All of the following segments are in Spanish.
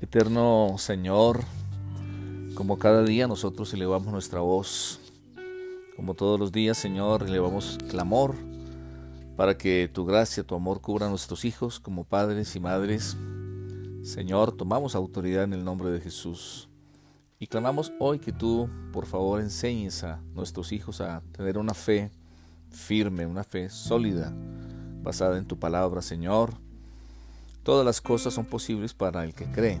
Eterno Señor, como cada día nosotros elevamos nuestra voz, como todos los días, Señor, elevamos clamor para que tu gracia, tu amor cubra a nuestros hijos como padres y madres. Señor, tomamos autoridad en el nombre de Jesús y clamamos hoy que tú, por favor, enseñes a nuestros hijos a tener una fe firme, una fe sólida, basada en tu palabra, Señor Todas las cosas son posibles para el que cree.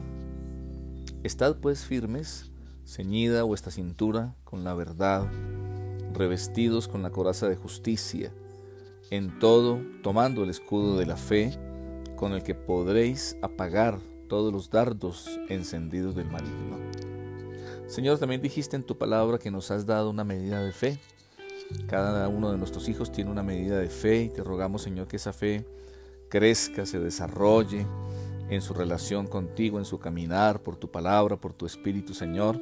Estad pues firmes, ceñida vuestra cintura con la verdad, revestidos con la coraza de justicia, en todo tomando el escudo de la fe, con el que podréis apagar todos los dardos encendidos del maligno. Señor, también dijiste en tu palabra que nos has dado una medida de fe. Cada uno de nuestros hijos tiene una medida de fe y te rogamos, Señor, que esa fe crezca, se desarrolle en su relación contigo, en su caminar, por tu palabra, por tu Espíritu, Señor,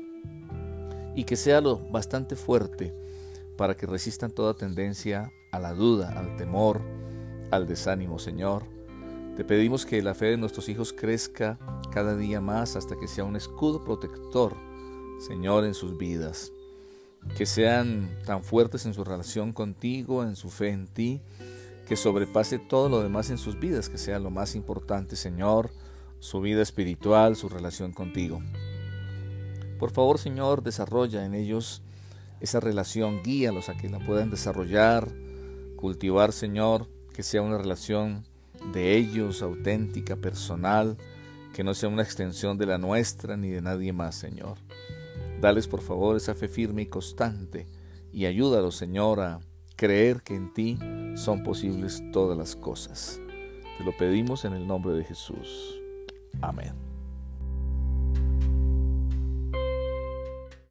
y que sea lo bastante fuerte para que resistan toda tendencia a la duda, al temor, al desánimo, Señor. Te pedimos que la fe de nuestros hijos crezca cada día más hasta que sea un escudo protector, Señor, en sus vidas. Que sean tan fuertes en su relación contigo, en su fe en ti, que sobrepase todo lo demás en sus vidas, que sea lo más importante, Señor, su vida espiritual, su relación contigo. Por favor, Señor, desarrolla en ellos esa relación, guíalos a que la puedan desarrollar, cultivar, Señor, que sea una relación de ellos, auténtica, personal, que no sea una extensión de la nuestra ni de nadie más, Señor. Dales, por favor, esa fe firme y constante y ayúdalos, Señor, a creer que en ti son posibles todas las cosas. Te lo pedimos en el nombre de Jesús. Amén.